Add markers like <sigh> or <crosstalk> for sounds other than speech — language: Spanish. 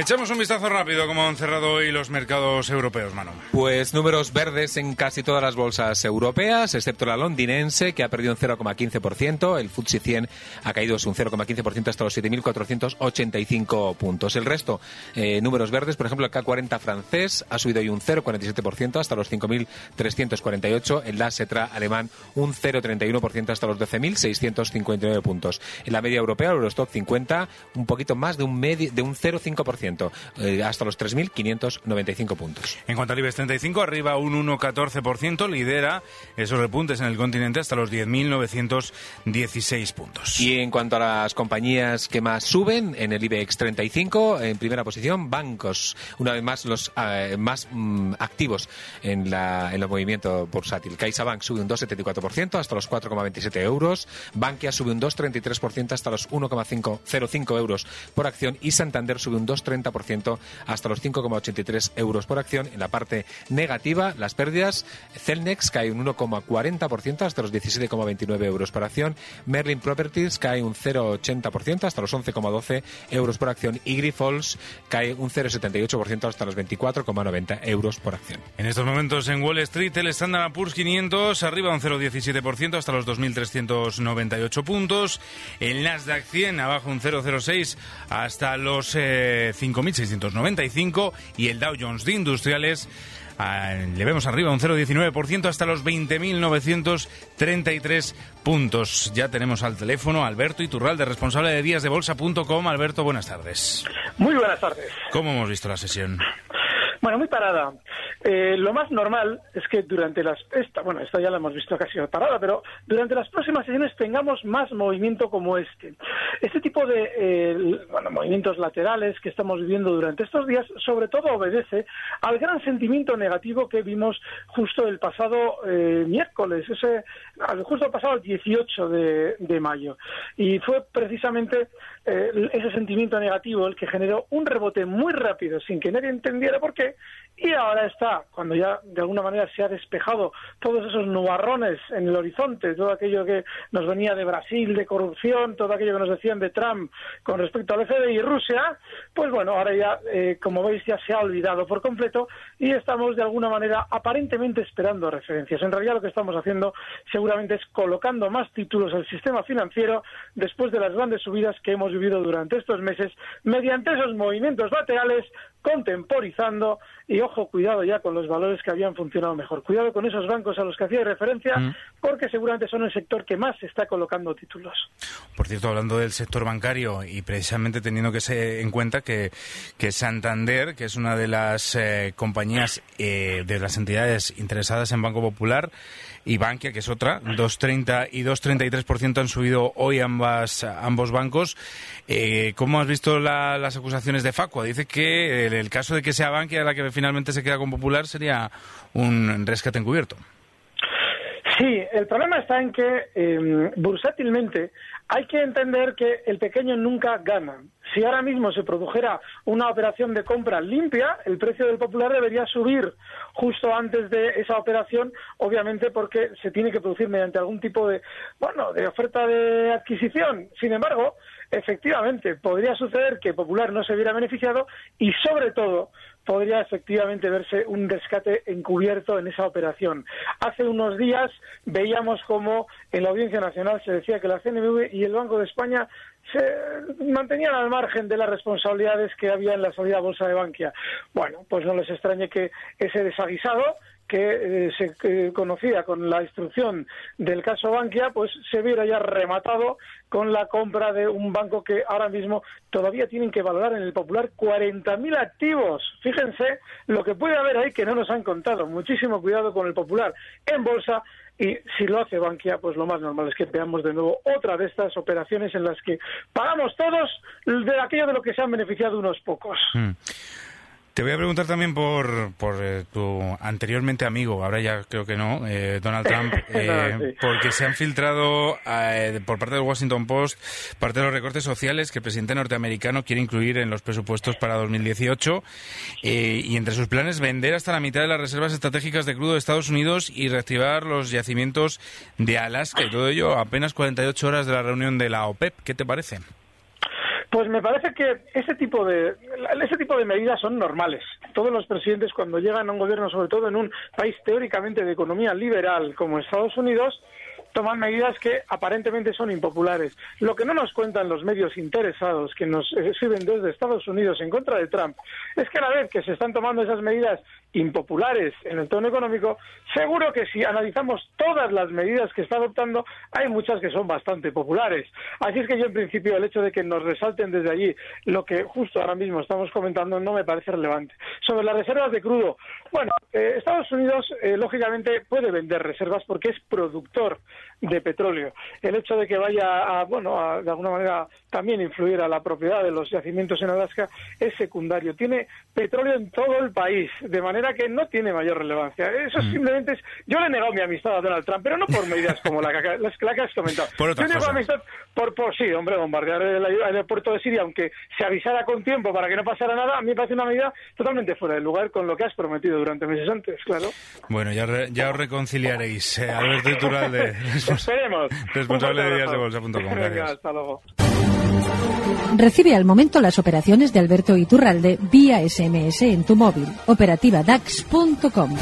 Echamos un vistazo rápido como han cerrado hoy los mercados europeos, mano. Pues números verdes en casi todas las bolsas europeas, excepto la londinense, que ha perdido un 0,15%. El FTSE 100 ha caído un 0,15% hasta los 7.485 puntos. El resto, eh, números verdes, por ejemplo, el K40 francés ha subido hoy un 0,47% hasta los 5.348. El DAX alemán un 0,31% hasta los 12.659 puntos. En la media europea, el Eurostock 50, un poquito más de un, medio, de un 0,5%. Eh, hasta los 3.595 puntos. En cuanto al IBEX 35, arriba un 1,14%, lidera esos repuntes en el continente hasta los 10.916 puntos. Y en cuanto a las compañías que más suben en el IBEX 35, en primera posición, bancos, una vez más los eh, más mm, activos en, la, en el movimiento bursátil. CaixaBank sube un 2,74% hasta los 4,27 euros, Bankia sube un 2,33% hasta los 1,05 euros por acción y Santander sube un 2,30% hasta los 5,83 euros por acción. En la parte negativa, las pérdidas, Celnex cae un 1,40% hasta los 17,29 euros por acción. Merlin Properties cae un 0,80% hasta los 11,12 euros por acción. Y Grifols cae un 0,78% hasta los 24,90 euros por acción. En estos momentos en Wall Street, el Standard Poor's 500 arriba un 0,17% hasta los 2.398 puntos. El Nasdaq 100 abajo un 0,06 hasta los eh, 5.695 y el Dow Jones de Industriales ah, le vemos arriba un 0,19% hasta los 20.933 puntos. Ya tenemos al teléfono Alberto Iturralde, responsable de díasdebolsa.com. Alberto, buenas tardes. Muy buenas tardes. ¿Cómo hemos visto la sesión? Bueno, muy parada. Eh, lo más normal es que durante las esta, bueno, esta ya la hemos visto casi parada, pero durante las próximas sesiones tengamos más movimiento como este. Este tipo de eh, bueno, movimientos laterales que estamos viviendo durante estos días, sobre todo obedece al gran sentimiento negativo que vimos justo el pasado eh, miércoles, ese, justo el pasado 18 de, de mayo. Y fue precisamente eh, ese sentimiento negativo el que generó un rebote muy rápido sin que nadie entendiera por qué y ahora está, cuando ya de alguna manera se ha despejado todos esos nubarrones en el horizonte, todo aquello que nos venía de Brasil, de corrupción, todo aquello que nos decían de Trump con respecto al FDI y Rusia, pues bueno, ahora ya, eh, como veis, ya se ha olvidado por completo y estamos de alguna manera aparentemente esperando referencias. En realidad lo que estamos haciendo seguramente es colocando más títulos al sistema financiero después de las grandes subidas que hemos vivido durante estos meses mediante esos movimientos laterales contemporizando y ojo, cuidado ya con los valores que habían funcionado mejor. Cuidado con esos bancos a los que hacía referencia mm. porque seguramente son el sector que más está colocando títulos. Por cierto, hablando del sector bancario y precisamente teniendo que ser en cuenta que, que Santander, que es una de las eh, compañías eh, de las entidades interesadas en Banco Popular, y Bankia, que es otra, 2,30 y 2,33% han subido hoy ambas, ambos bancos. Eh, ¿Cómo has visto las acusaciones de Facua? Dice que el, caso de que sea Bankia la que finalmente se queda con Popular sería un rescate encubierto. Sí, el problema está en que eh, bursátilmente hay que entender que el pequeño nunca gana. Si ahora mismo se produjera una operación de compra limpia, el precio del popular debería subir justo antes de esa operación, obviamente porque se tiene que producir mediante algún tipo de, bueno, de oferta de adquisición. Sin embargo, efectivamente, podría suceder que Popular no se viera beneficiado y, sobre todo, podría efectivamente verse un rescate encubierto en esa operación. Hace unos días veíamos como en la Audiencia Nacional se decía que la CNMV y el Banco de España se mantenían al margen de las responsabilidades que había en la salida a bolsa de Bankia. Bueno, pues no les extrañe que ese desaguisado que eh, se conocía con la instrucción del caso Bankia, pues se viera ya rematado con la compra de un banco que ahora mismo todavía tienen que valorar en el popular 40.000 activos. Fíjense lo que puede haber ahí que no nos han contado. Muchísimo cuidado con el popular en bolsa y si lo hace Bankia, pues lo más normal es que veamos de nuevo otra de estas operaciones en las que pagamos todos de aquello de lo que se han beneficiado unos pocos. Mm. Te voy a preguntar también por, por eh, tu anteriormente amigo, ahora ya creo que no, eh, Donald <laughs> Trump, eh, porque se han filtrado por parte del Washington Post parte de los recortes sociales que el presidente norteamericano quiere incluir en los presupuestos para 2018 y entre sus planes vender hasta la mitad de las reservas estratégicas de crudo de Estados Unidos y reactivar los yacimientos de Alaska y todo ello a apenas 48 horas de la reunión de la OPEP. ¿Qué te parece? Pues me parece que ese tipo de ese tipo de medidas son normales. Todos los presidentes cuando llegan a un gobierno, sobre todo en un país teóricamente de economía liberal como Estados Unidos, toman medidas que aparentemente son impopulares. Lo que no nos cuentan los medios interesados que nos sirven desde Estados Unidos en contra de Trump es que a la vez que se están tomando esas medidas impopulares en el tono económico, seguro que si analizamos todas las medidas que está adoptando, hay muchas que son bastante populares. Así es que yo, en principio, el hecho de que nos resalten desde allí lo que justo ahora mismo estamos comentando no me parece relevante. Sobre las reservas de crudo, bueno, eh, Estados Unidos, eh, lógicamente, puede vender reservas porque es productor de petróleo. El hecho de que vaya a, bueno, a, de alguna manera también influir a la propiedad de los yacimientos en Alaska es secundario. Tiene petróleo en todo el país, de manera que no tiene mayor relevancia. Eso mm. simplemente es... Yo le he negado mi amistad a Donald Trump, pero no por medidas como la que, las, que has comentado. Por Yo amistad por, por, sí, hombre, bombardear el, aeropuerto de Siria, aunque se avisara con tiempo para que no pasara nada, a mí me parece una medida totalmente fuera del lugar con lo que has prometido durante meses antes, claro. Bueno, ya, ya os reconciliaréis. Eh, Alberto Iturralde, Esperemos. <laughs> responsable de días de bolsa.com. hasta luego. Recibe al momento las operaciones de Alberto Iturralde vía SMS en tu móvil. Operativa DAX.com.